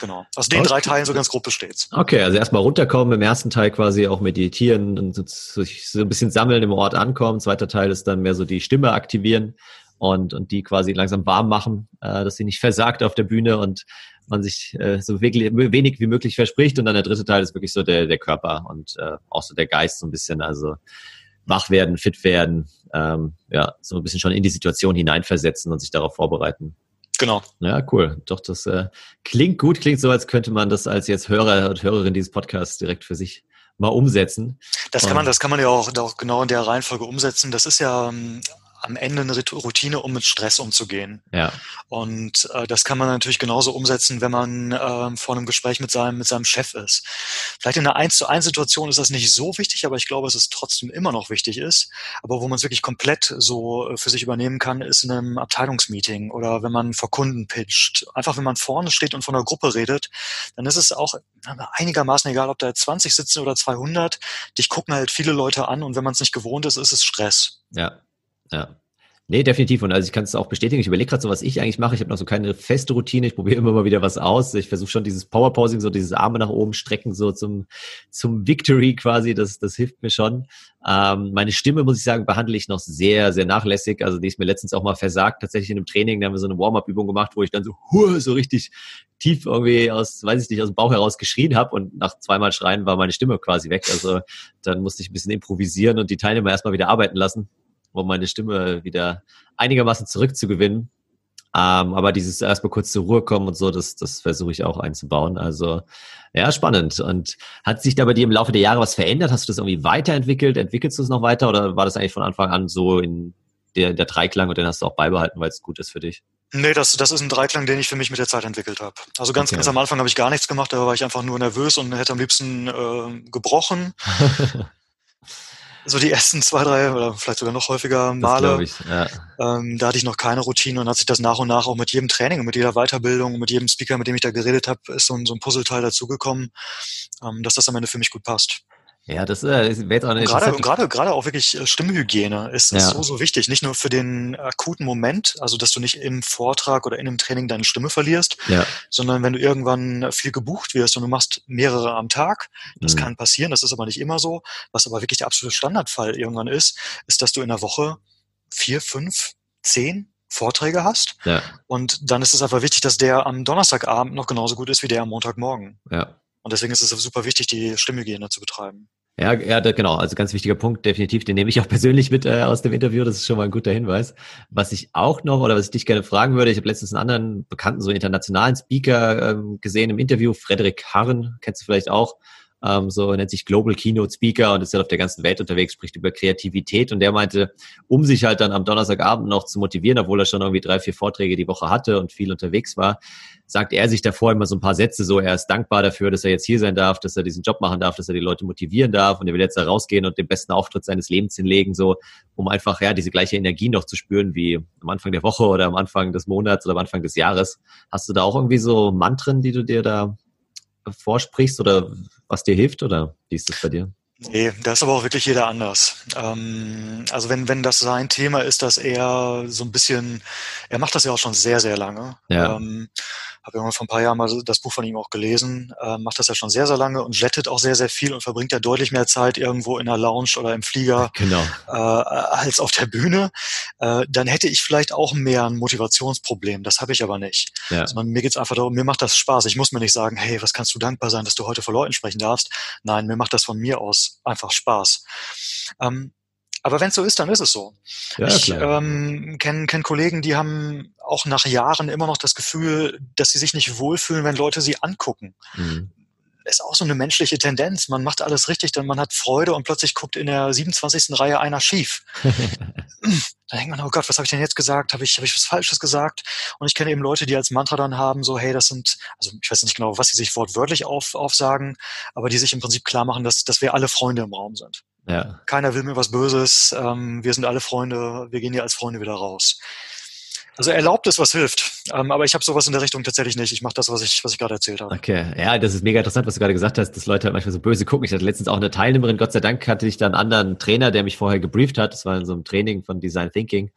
Genau. Aus den okay. drei Teilen so ganz grob besteht's. Okay, also erstmal runterkommen, im ersten Teil quasi auch meditieren und sich so ein bisschen sammeln im Ort ankommen. Zweiter Teil ist dann mehr so die Stimme aktivieren und, und die quasi langsam warm machen, äh, dass sie nicht versagt auf der Bühne und man sich äh, so wirklich, wenig wie möglich verspricht. Und dann der dritte Teil ist wirklich so der, der Körper und äh, auch so der Geist so ein bisschen, also wach werden, fit werden, ähm, ja, so ein bisschen schon in die Situation hineinversetzen und sich darauf vorbereiten. Genau. Ja, cool. Doch, das äh, klingt gut, klingt so, als könnte man das als jetzt Hörer und Hörerin dieses Podcasts direkt für sich mal umsetzen. Das kann man, das kann man ja auch, auch genau in der Reihenfolge umsetzen. Das ist ja ähm, am Ende eine Routine, um mit Stress umzugehen. Ja. Und äh, das kann man natürlich genauso umsetzen, wenn man äh, vor einem Gespräch mit seinem, mit seinem Chef ist. Vielleicht in einer 1 zu 1 Situation ist das nicht so wichtig, aber ich glaube, dass es trotzdem immer noch wichtig ist. Aber wo man es wirklich komplett so äh, für sich übernehmen kann, ist in einem Abteilungsmeeting oder wenn man vor Kunden pitcht. Einfach wenn man vorne steht und von einer Gruppe redet, dann ist es auch einigermaßen egal, ob da 20 sitzen oder 200. Dich gucken halt viele Leute an und wenn man es nicht gewohnt ist, ist es Stress. Ja, ja. Nee, definitiv. Und also ich kann es auch bestätigen. Ich überlege gerade so, was ich eigentlich mache. Ich habe noch so keine feste Routine. Ich probiere immer mal wieder was aus. Ich versuche schon dieses Powerposing, so dieses Arme nach oben strecken, so zum, zum Victory quasi. Das, das hilft mir schon. Ähm, meine Stimme, muss ich sagen, behandle ich noch sehr, sehr nachlässig. Also die ist mir letztens auch mal versagt. Tatsächlich in einem Training, da haben wir so eine Warm-up-Übung gemacht, wo ich dann so, huh, so richtig tief irgendwie aus, weiß ich nicht, aus dem Bauch heraus geschrien habe und nach zweimal Schreien war meine Stimme quasi weg. Also dann musste ich ein bisschen improvisieren und die Teilnehmer erstmal wieder arbeiten lassen um meine Stimme wieder einigermaßen zurückzugewinnen. Ähm, aber dieses erstmal kurz zur Ruhe kommen und so, das, das versuche ich auch einzubauen. Also ja, spannend. Und hat sich da bei dir im Laufe der Jahre was verändert? Hast du das irgendwie weiterentwickelt? Entwickelst du es noch weiter oder war das eigentlich von Anfang an so in der, der Dreiklang und den hast du auch beibehalten, weil es gut ist für dich? Nee, das, das ist ein Dreiklang, den ich für mich mit der Zeit entwickelt habe. Also ganz, okay. ganz am Anfang habe ich gar nichts gemacht, da war ich einfach nur nervös und hätte am liebsten äh, gebrochen. so die ersten zwei, drei oder vielleicht sogar noch häufiger Male. Ich, ja. ähm, da hatte ich noch keine Routine und hat sich das nach und nach auch mit jedem Training und mit jeder Weiterbildung und mit jedem Speaker, mit dem ich da geredet habe, ist so ein, so ein Puzzleteil dazugekommen, ähm, dass das am Ende für mich gut passt. Ja, das äh, wäre jetzt auch eine gerade, gerade, gerade auch wirklich äh, Stimmhygiene ist, ist so, so wichtig. Nicht nur für den akuten Moment, also dass du nicht im Vortrag oder in einem Training deine Stimme verlierst, ja. sondern wenn du irgendwann viel gebucht wirst und du machst mehrere am Tag, das mhm. kann passieren, das ist aber nicht immer so. Was aber wirklich der absolute Standardfall irgendwann ist, ist, dass du in der Woche vier, fünf, zehn Vorträge hast. Ja. Und dann ist es einfach wichtig, dass der am Donnerstagabend noch genauso gut ist wie der am Montagmorgen. Ja. Und deswegen ist es super wichtig, die Stimmhygiene zu betreiben. Ja, ja, genau. Also ganz wichtiger Punkt, definitiv. Den nehme ich auch persönlich mit äh, aus dem Interview. Das ist schon mal ein guter Hinweis. Was ich auch noch oder was ich dich gerne fragen würde, ich habe letztens einen anderen bekannten, so internationalen Speaker ähm, gesehen im Interview, Frederik Harren, kennst du vielleicht auch ähm, so nennt sich Global Keynote Speaker und ist halt auf der ganzen Welt unterwegs, spricht über Kreativität. Und der meinte, um sich halt dann am Donnerstagabend noch zu motivieren, obwohl er schon irgendwie drei, vier Vorträge die Woche hatte und viel unterwegs war, sagt er sich davor immer so ein paar Sätze. So, er ist dankbar dafür, dass er jetzt hier sein darf, dass er diesen Job machen darf, dass er die Leute motivieren darf. Und er will jetzt da rausgehen und den besten Auftritt seines Lebens hinlegen, so, um einfach, ja, diese gleiche Energie noch zu spüren wie am Anfang der Woche oder am Anfang des Monats oder am Anfang des Jahres. Hast du da auch irgendwie so Mantren, die du dir da vorsprichst oder was dir hilft oder wie ist das bei dir? Nee, da ist aber auch wirklich jeder anders. Ähm, also wenn, wenn das sein Thema ist, dass er so ein bisschen, er macht das ja auch schon sehr, sehr lange. Ja. Ähm, habe ja mal vor ein paar Jahren mal das Buch von ihm auch gelesen, äh, macht das ja schon sehr, sehr lange und jettet auch sehr, sehr viel und verbringt ja deutlich mehr Zeit irgendwo in der Lounge oder im Flieger genau. äh, als auf der Bühne. Äh, dann hätte ich vielleicht auch mehr ein Motivationsproblem. Das habe ich aber nicht. Ja. Also mir geht's einfach darum, mir macht das Spaß. Ich muss mir nicht sagen, hey, was kannst du dankbar sein, dass du heute vor Leuten sprechen darfst. Nein, mir macht das von mir aus einfach Spaß. Ähm, aber wenn es so ist, dann ist es so. Ja, ich ähm, kenne kenn Kollegen, die haben auch nach Jahren immer noch das Gefühl, dass sie sich nicht wohlfühlen, wenn Leute sie angucken. Mhm. Ist auch so eine menschliche Tendenz. Man macht alles richtig, denn man hat Freude und plötzlich guckt in der 27. Reihe einer schief. dann denkt man, oh Gott, was habe ich denn jetzt gesagt? Habe ich, hab ich was Falsches gesagt? Und ich kenne eben Leute, die als Mantra dann haben, so, hey, das sind, also ich weiß nicht genau, was sie sich wortwörtlich auf, aufsagen, aber die sich im Prinzip klar machen, dass, dass wir alle Freunde im Raum sind. Ja. Keiner will mir was Böses, ähm, wir sind alle Freunde, wir gehen hier als Freunde wieder raus. Also erlaubt ist, was hilft. Ähm, aber ich habe sowas in der Richtung tatsächlich nicht. Ich mache das, was ich, was ich gerade erzählt habe. Okay, ja, das ist mega interessant, was du gerade gesagt hast, dass Leute halt manchmal so böse gucken. Ich hatte letztens auch eine Teilnehmerin, Gott sei Dank hatte ich da einen anderen Trainer, der mich vorher gebrieft hat. Das war in so einem Training von Design Thinking.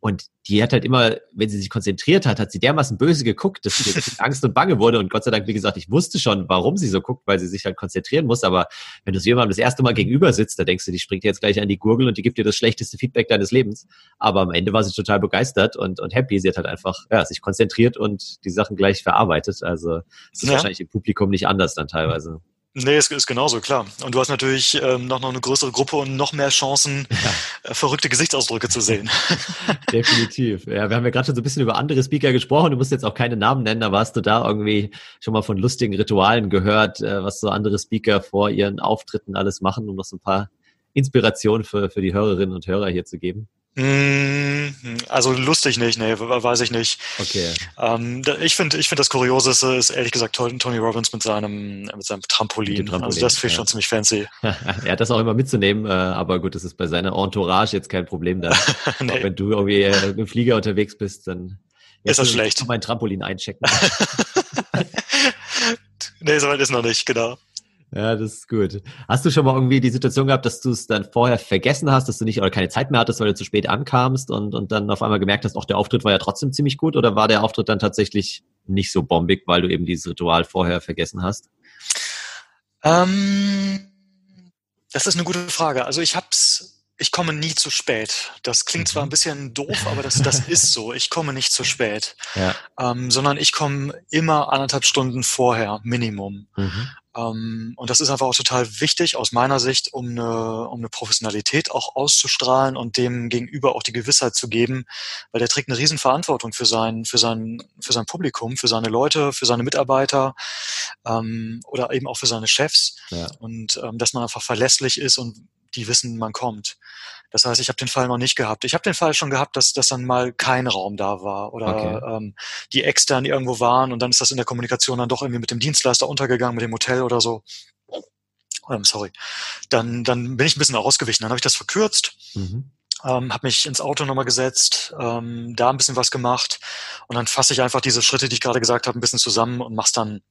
Und die hat halt immer, wenn sie sich konzentriert hat, hat sie dermaßen böse geguckt, dass sie Angst und Bange wurde. Und Gott sei Dank, wie gesagt, ich wusste schon, warum sie so guckt, weil sie sich halt konzentrieren muss. Aber wenn du so jemandem das erste Mal gegenüber sitzt, da denkst du, die springt jetzt gleich an die Gurgel und die gibt dir das schlechteste Feedback deines Lebens. Aber am Ende war sie total begeistert und, und happy. Sie hat halt einfach ja, sich konzentriert und die Sachen gleich verarbeitet. Also es ist ja. wahrscheinlich im Publikum nicht anders dann teilweise. Nee, es ist genauso, klar. Und du hast natürlich ähm, noch, noch eine größere Gruppe und noch mehr Chancen, ja. äh, verrückte Gesichtsausdrücke zu sehen. Definitiv. Ja, wir haben ja gerade schon so ein bisschen über andere Speaker gesprochen. Du musst jetzt auch keine Namen nennen, aber hast du da irgendwie schon mal von lustigen Ritualen gehört, äh, was so andere Speaker vor ihren Auftritten alles machen, um noch so ein paar Inspirationen für, für die Hörerinnen und Hörer hier zu geben? Hm, also lustig nicht, nee, weiß ich nicht. Okay. Ähm, ich finde, ich finde das Kurioseste ist ehrlich gesagt Tony Robbins mit seinem mit seinem Trampolin. Trampolin also das finde ich ja. schon ziemlich fancy. er hat das auch immer mitzunehmen, äh, aber gut, das ist bei seiner Entourage jetzt kein Problem dann. nee. wenn du irgendwie äh, mit dem Flieger unterwegs bist, dann ist das schlecht. Mein Trampolin einchecken. nee, soweit ist noch nicht, genau. Ja, das ist gut. Hast du schon mal irgendwie die Situation gehabt, dass du es dann vorher vergessen hast, dass du nicht oder keine Zeit mehr hattest, weil du zu spät ankamst und, und dann auf einmal gemerkt hast, auch der Auftritt war ja trotzdem ziemlich gut oder war der Auftritt dann tatsächlich nicht so bombig, weil du eben dieses Ritual vorher vergessen hast? Ähm, das ist eine gute Frage. Also ich hab's ich komme nie zu spät. Das klingt zwar ein mhm. bisschen doof, aber das, das ist so. Ich komme nicht zu spät, ja. ähm, sondern ich komme immer anderthalb Stunden vorher, Minimum. Mhm. Ähm, und das ist einfach auch total wichtig aus meiner Sicht, um eine, um eine Professionalität auch auszustrahlen und dem gegenüber auch die Gewissheit zu geben, weil der trägt eine Riesenverantwortung für sein, für sein, für sein Publikum, für seine Leute, für seine Mitarbeiter ähm, oder eben auch für seine Chefs. Ja. Und ähm, dass man einfach verlässlich ist und die wissen, man kommt. Das heißt, ich habe den Fall noch nicht gehabt. Ich habe den Fall schon gehabt, dass, dass dann mal kein Raum da war oder okay. ähm, die extern irgendwo waren und dann ist das in der Kommunikation dann doch irgendwie mit dem Dienstleister untergegangen, mit dem Hotel oder so. Ähm, sorry. Dann, dann bin ich ein bisschen ausgewichen. Dann habe ich das verkürzt. Mhm. Ähm, habe mich ins Auto nochmal gesetzt, ähm, da ein bisschen was gemacht und dann fasse ich einfach diese Schritte, die ich gerade gesagt habe, ein bisschen zusammen und mach's dann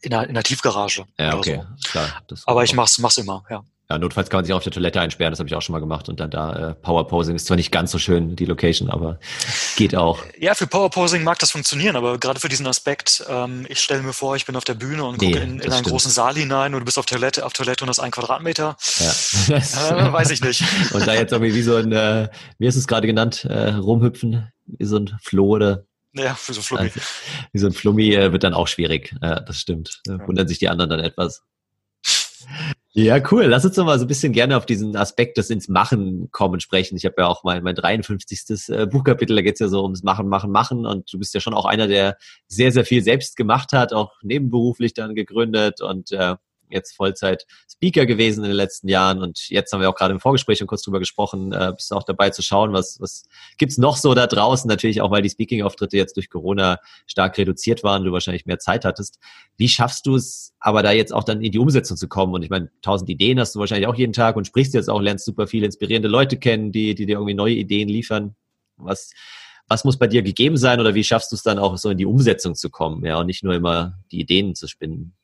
in der, in der Tiefgarage. Ja, okay. So. Klar, Aber ich mach's, mach's immer, ja. Ja, notfalls kann man sich auf der Toilette einsperren, das habe ich auch schon mal gemacht. Und dann da äh, Powerposing ist zwar nicht ganz so schön, die Location, aber geht auch. Ja, für Powerposing mag das funktionieren, aber gerade für diesen Aspekt, ähm, ich stelle mir vor, ich bin auf der Bühne und nee, gucke in, in einen großen Saal hinein und du bist auf Toilette, auf Toilette und hast ein Quadratmeter. Ja. äh, weiß ich nicht. Und da jetzt irgendwie wie so ein, äh, wie hast du es gerade genannt, äh, rumhüpfen, wie so ein Floh oder ja, für so ein Flummi. Also, wie so ein Flummi äh, wird dann auch schwierig. Ja, das stimmt. Ja. Wundern sich die anderen dann etwas. Ja, cool. Lass uns doch mal so ein bisschen gerne auf diesen Aspekt des ins Machen kommen sprechen. Ich habe ja auch mein, mein 53. Äh, Buchkapitel, da geht's ja so ums Machen, Machen, Machen. Und du bist ja schon auch einer, der sehr, sehr viel selbst gemacht hat, auch nebenberuflich dann gegründet und äh, jetzt Vollzeit Speaker gewesen in den letzten Jahren und jetzt haben wir auch gerade im Vorgespräch schon kurz drüber gesprochen, äh, bist auch dabei zu schauen, was, was gibt's noch so da draußen, natürlich auch, weil die Speaking-Auftritte jetzt durch Corona stark reduziert waren, du wahrscheinlich mehr Zeit hattest. Wie schaffst du es aber da jetzt auch dann in die Umsetzung zu kommen? Und ich meine, tausend Ideen hast du wahrscheinlich auch jeden Tag und sprichst jetzt auch, lernst super viele inspirierende Leute kennen, die, die dir irgendwie neue Ideen liefern. Was, was muss bei dir gegeben sein oder wie schaffst du es dann auch so in die Umsetzung zu kommen, ja, und nicht nur immer die Ideen zu spinnen?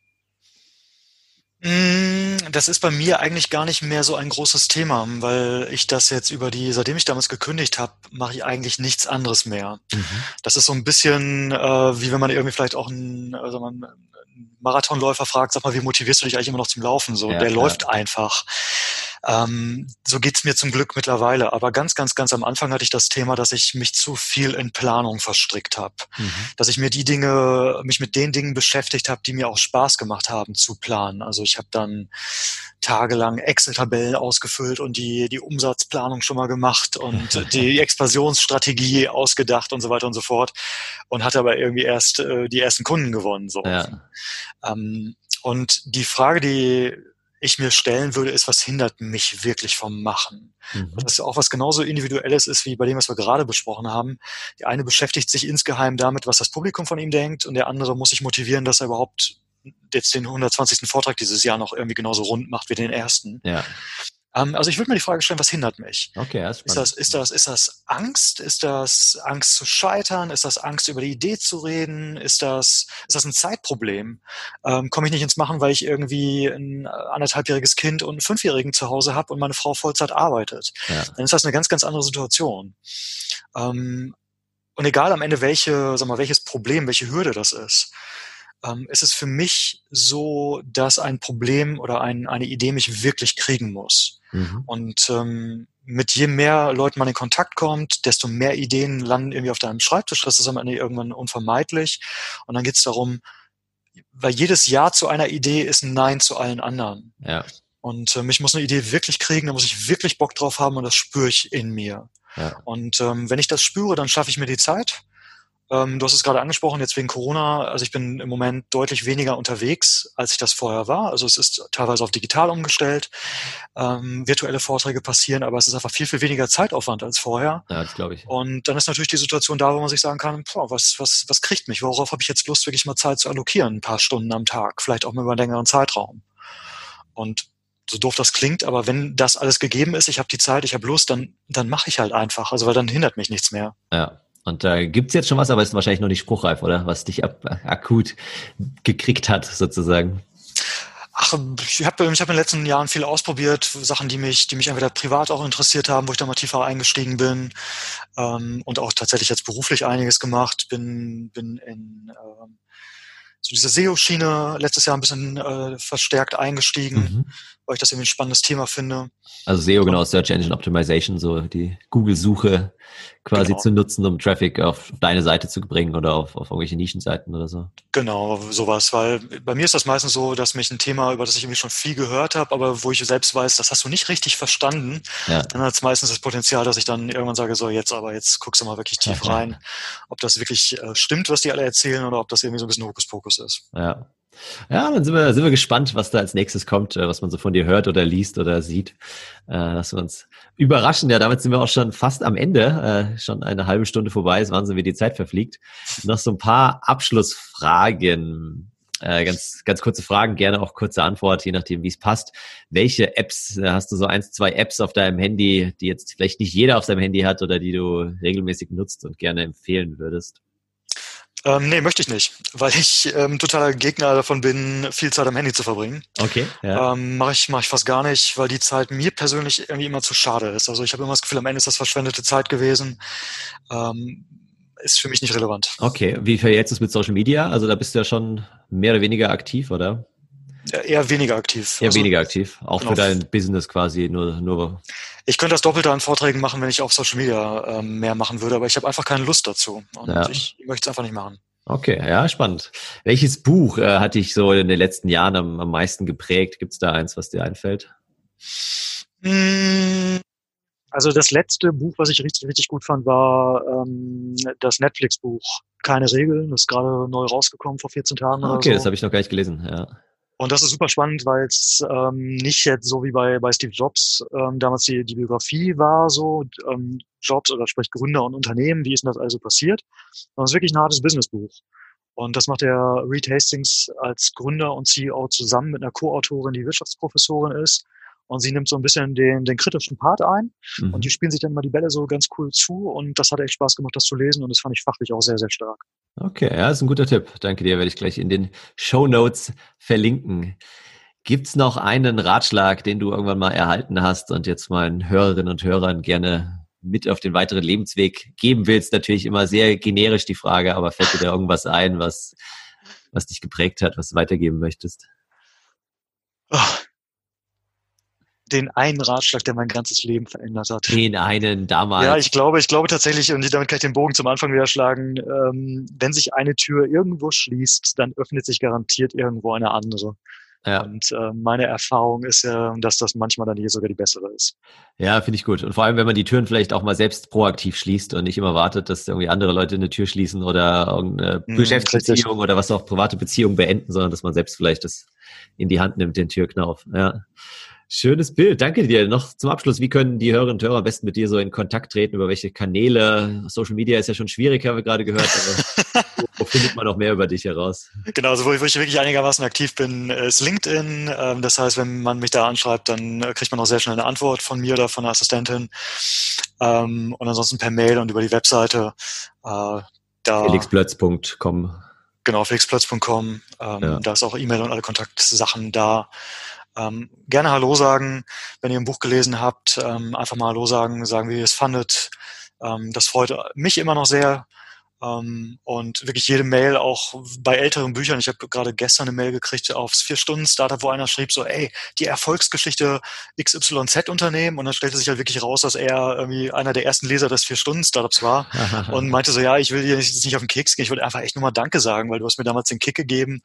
Mm, das ist bei mir eigentlich gar nicht mehr so ein großes Thema, weil ich das jetzt über die, seitdem ich damals gekündigt habe, mache ich eigentlich nichts anderes mehr. Mhm. Das ist so ein bisschen äh, wie wenn man irgendwie vielleicht auch ein, also man, ein Marathonläufer fragt, sag mal, wie motivierst du dich eigentlich immer noch zum Laufen? So, ja, der klar. läuft einfach. Ähm, so geht's mir zum Glück mittlerweile. Aber ganz, ganz, ganz am Anfang hatte ich das Thema, dass ich mich zu viel in Planung verstrickt habe. Mhm. Dass ich mir die Dinge, mich mit den Dingen beschäftigt habe, die mir auch Spaß gemacht haben zu planen. Also ich habe dann tagelang Excel-Tabellen ausgefüllt und die, die Umsatzplanung schon mal gemacht und die Expansionsstrategie ausgedacht und so weiter und so fort. Und hatte aber irgendwie erst äh, die ersten Kunden gewonnen. So. Ja. Ähm, und die Frage, die ich mir stellen würde, ist, was hindert mich wirklich vom Machen? Mhm. Das ist auch was genauso Individuelles ist, wie bei dem, was wir gerade besprochen haben. Der eine beschäftigt sich insgeheim damit, was das Publikum von ihm denkt, und der andere muss sich motivieren, dass er überhaupt jetzt den 120. Vortrag dieses Jahr noch irgendwie genauso rund macht wie den ersten. Ja. Ähm, also ich würde mir die Frage stellen, was hindert mich? Okay, das ist, ist das, ist das, ist das Angst? Ist das Angst zu scheitern? Ist das Angst über die Idee zu reden? Ist das, ist das ein Zeitproblem? Ähm, Komme ich nicht ins Machen, weil ich irgendwie ein anderthalbjähriges Kind und einen Fünfjährigen zu Hause habe und meine Frau Vollzeit arbeitet? Ja. Dann ist das eine ganz, ganz andere Situation. Ähm, und egal am Ende welche, sag mal, welches Problem, welche Hürde das ist, ähm, ist es für mich so, dass ein Problem oder ein, eine Idee mich wirklich kriegen muss. Mhm. Und ähm, mit je mehr Leuten man in Kontakt kommt, desto mehr Ideen landen irgendwie auf deinem Schreibtisch. Das ist am Ende irgendwann unvermeidlich. Und dann geht es darum, weil jedes Ja zu einer Idee ist ein Nein zu allen anderen. Ja. Und ähm, ich muss eine Idee wirklich kriegen, da muss ich wirklich Bock drauf haben und das spüre ich in mir. Ja. Und ähm, wenn ich das spüre, dann schaffe ich mir die Zeit ähm, du hast es gerade angesprochen, jetzt wegen Corona. Also ich bin im Moment deutlich weniger unterwegs, als ich das vorher war. Also es ist teilweise auf digital umgestellt. Ähm, virtuelle Vorträge passieren, aber es ist einfach viel, viel weniger Zeitaufwand als vorher. Ja, das glaube ich. Und dann ist natürlich die Situation da, wo man sich sagen kann, boah, was, was, was kriegt mich? Worauf habe ich jetzt Lust, wirklich mal Zeit zu allokieren? Ein paar Stunden am Tag, vielleicht auch mal über einen längeren Zeitraum. Und so doof das klingt, aber wenn das alles gegeben ist, ich habe die Zeit, ich habe Lust, dann, dann mache ich halt einfach. Also weil dann hindert mich nichts mehr. Ja, und da äh, gibt's jetzt schon was, aber ist wahrscheinlich noch nicht spruchreif, oder? Was dich ab, akut gekriegt hat, sozusagen. Ach, ich habe ich hab in den letzten Jahren viel ausprobiert, Sachen, die mich, die mich entweder privat auch interessiert haben, wo ich da mal tiefer eingestiegen bin ähm, und auch tatsächlich jetzt beruflich einiges gemacht. Bin, bin in ähm, so diese SEO-Schiene letztes Jahr ein bisschen äh, verstärkt eingestiegen, mhm. Weil ich das irgendwie ein spannendes Thema finde. Also SEO, genau, Search Engine Optimization, so die Google-Suche quasi genau. zu nutzen, um Traffic auf deine Seite zu bringen oder auf, auf irgendwelche Nischenseiten oder so. Genau, sowas, weil bei mir ist das meistens so, dass mich ein Thema, über das ich irgendwie schon viel gehört habe, aber wo ich selbst weiß, das hast du nicht richtig verstanden, ja. dann hat es meistens das Potenzial, dass ich dann irgendwann sage, so jetzt aber, jetzt guckst du mal wirklich tief rein, ob das wirklich äh, stimmt, was die alle erzählen oder ob das irgendwie so ein bisschen Hokuspokus ist. Ja, ja, dann sind wir, sind wir gespannt, was da als nächstes kommt, äh, was man so von dir hört oder liest oder sieht. Äh, lassen wir uns überraschen. Ja, damit sind wir auch schon fast am Ende. Äh, schon eine halbe Stunde vorbei. Es Wahnsinn, wie die Zeit verfliegt. Noch so ein paar Abschlussfragen. Äh, ganz, ganz kurze Fragen, gerne auch kurze Antwort, je nachdem, wie es passt. Welche Apps, äh, hast du so eins, zwei Apps auf deinem Handy, die jetzt vielleicht nicht jeder auf seinem Handy hat oder die du regelmäßig nutzt und gerne empfehlen würdest? Ähm, nee, möchte ich nicht, weil ich ähm, totaler Gegner davon bin, viel Zeit am Handy zu verbringen. Okay. Ja. Ähm, Mache ich, mach ich fast gar nicht, weil die Zeit mir persönlich irgendwie immer zu schade ist. Also ich habe immer das Gefühl, am Ende ist das verschwendete Zeit gewesen. Ähm, ist für mich nicht relevant. Okay, wie verhältst du es mit Social Media? Also da bist du ja schon mehr oder weniger aktiv, oder? Eher weniger aktiv. Eher also, weniger aktiv, auch genau. für dein Business quasi nur, nur. Ich könnte das Doppelte an Vorträgen machen, wenn ich auf Social Media ähm, mehr machen würde, aber ich habe einfach keine Lust dazu und ja. ich möchte es einfach nicht machen. Okay, ja, spannend. Welches Buch äh, hat dich so in den letzten Jahren am, am meisten geprägt? Gibt es da eins, was dir einfällt? Hm, also das letzte Buch, was ich richtig, richtig gut fand, war ähm, das Netflix-Buch Keine Regeln. Das ist gerade neu rausgekommen vor 14 Tagen. Okay, so. das habe ich noch gar nicht gelesen, ja. Und das ist super spannend, weil es ähm, nicht jetzt so wie bei, bei Steve Jobs ähm, damals die, die Biografie war, so ähm, Jobs oder sprich Gründer und Unternehmen, wie ist denn das also passiert, sondern es ist wirklich ein hartes Businessbuch. Und das macht der Reed Hastings als Gründer und CEO zusammen mit einer Co-Autorin, die Wirtschaftsprofessorin ist. Und sie nimmt so ein bisschen den, den kritischen Part ein. Mhm. Und die spielen sich dann mal die Bälle so ganz cool zu. Und das hat echt Spaß gemacht, das zu lesen. Und das fand ich fachlich auch sehr, sehr stark. Okay, ja, ist ein guter Tipp. Danke dir, werde ich gleich in den Show Notes verlinken. Gibt's noch einen Ratschlag, den du irgendwann mal erhalten hast und jetzt meinen Hörerinnen und Hörern gerne mit auf den weiteren Lebensweg geben willst? Natürlich immer sehr generisch die Frage, aber fällt dir da irgendwas ein, was, was dich geprägt hat, was du weitergeben möchtest? Oh, den einen Ratschlag, der mein ganzes Leben verändert hat. Den einen damals. Ja, ich glaube, ich glaube tatsächlich, und damit kann ich den Bogen zum Anfang wieder schlagen, ähm, wenn sich eine Tür irgendwo schließt, dann öffnet sich garantiert irgendwo eine andere. Ja. Und äh, meine Erfahrung ist ja, dass das manchmal dann hier sogar die bessere ist. Ja, finde ich gut. Und vor allem, wenn man die Türen vielleicht auch mal selbst proaktiv schließt und nicht immer wartet, dass irgendwie andere Leute eine Tür schließen oder irgendeine mhm, Geschäftsbeziehung oder was auch private Beziehungen beenden, sondern dass man selbst vielleicht das in die Hand nimmt, den Türknauf. Ja. Schönes Bild, danke dir. Noch zum Abschluss, wie können die Hörerinnen und Hörer am besten mit dir so in Kontakt treten? Über welche Kanäle? Social Media ist ja schon schwierig, haben wir gerade gehört. Aber wo findet man noch mehr über dich heraus? Genau, also wo ich, wirklich einigermaßen aktiv bin, ist LinkedIn. Ähm, das heißt, wenn man mich da anschreibt, dann äh, kriegt man auch sehr schnell eine Antwort von mir oder von der Assistentin. Ähm, und ansonsten per Mail und über die Webseite. Äh, felixplötz.com Genau, felixplötz.com. Ähm, ja. Da ist auch E-Mail und alle Kontaktsachen da. Ähm, gerne Hallo sagen, wenn ihr ein Buch gelesen habt. Ähm, einfach mal Hallo sagen, sagen, wie ihr es fandet. Ähm, das freut mich immer noch sehr. Ähm, und wirklich jede Mail, auch bei älteren Büchern. Ich habe gerade gestern eine Mail gekriegt aufs Vier-Stunden-Startup, wo einer schrieb so, ey, die Erfolgsgeschichte XYZ-Unternehmen. Und dann stellte sich halt wirklich raus, dass er irgendwie einer der ersten Leser des Vier-Stunden-Startups war und meinte so, ja, ich will dir nicht, nicht auf den Keks gehen, ich wollte einfach echt nur mal Danke sagen, weil du hast mir damals den Kick gegeben.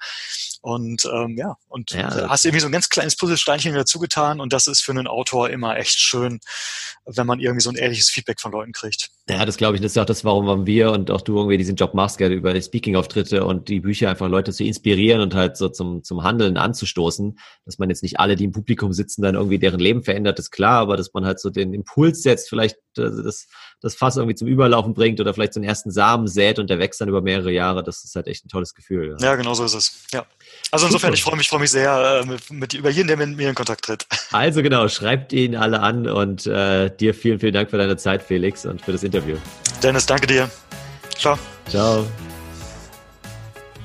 Und ähm, ja, und ja, hast irgendwie so ein ganz kleines Puzzlesteinchen wieder zugetan und das ist für einen Autor immer echt schön, wenn man irgendwie so ein ehrliches Feedback von Leuten kriegt. Ja, das glaube ich, das ist auch das, warum wir und auch du irgendwie diesen Job machst, gerne über die Speaking-Auftritte und die Bücher einfach Leute zu inspirieren und halt so zum, zum Handeln anzustoßen, dass man jetzt nicht alle, die im Publikum sitzen, dann irgendwie deren Leben verändert, ist klar, aber dass man halt so den Impuls setzt, vielleicht das, das Fass irgendwie zum Überlaufen bringt oder vielleicht so einen ersten Samen sät und der wächst dann über mehrere Jahre, das ist halt echt ein tolles Gefühl. Ja, ja genau so ist es. Ja. Also insofern, ich freue mich, freue mich sehr äh, mit, mit, über jeden, der mit mir in Kontakt tritt. Also genau, schreibt ihn alle an und äh, dir vielen, vielen Dank für deine Zeit, Felix, und für das Interview. Dennis, danke dir. Ciao. Ciao.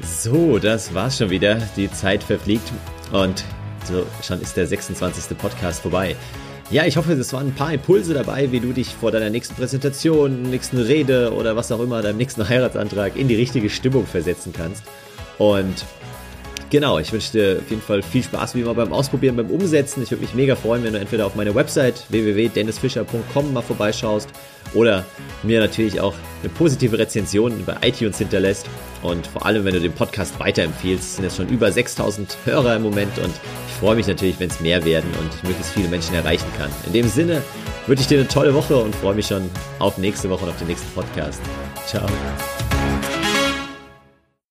So, das war's schon wieder. Die Zeit verfliegt und so schon ist der 26. Podcast vorbei. Ja, ich hoffe, es waren ein paar Impulse dabei, wie du dich vor deiner nächsten Präsentation, nächsten Rede oder was auch immer, deinem nächsten Heiratsantrag in die richtige Stimmung versetzen kannst. Und Genau, ich wünsche dir auf jeden Fall viel Spaß wie immer beim Ausprobieren, beim Umsetzen. Ich würde mich mega freuen, wenn du entweder auf meine Website www.dennisfischer.com mal vorbeischaust oder mir natürlich auch eine positive Rezension bei iTunes hinterlässt. Und vor allem, wenn du den Podcast weiterempfiehlst, sind jetzt schon über 6000 Hörer im Moment und ich freue mich natürlich, wenn es mehr werden und ich möglichst viele Menschen erreichen kann. In dem Sinne wünsche ich dir eine tolle Woche und freue mich schon auf nächste Woche und auf den nächsten Podcast. Ciao.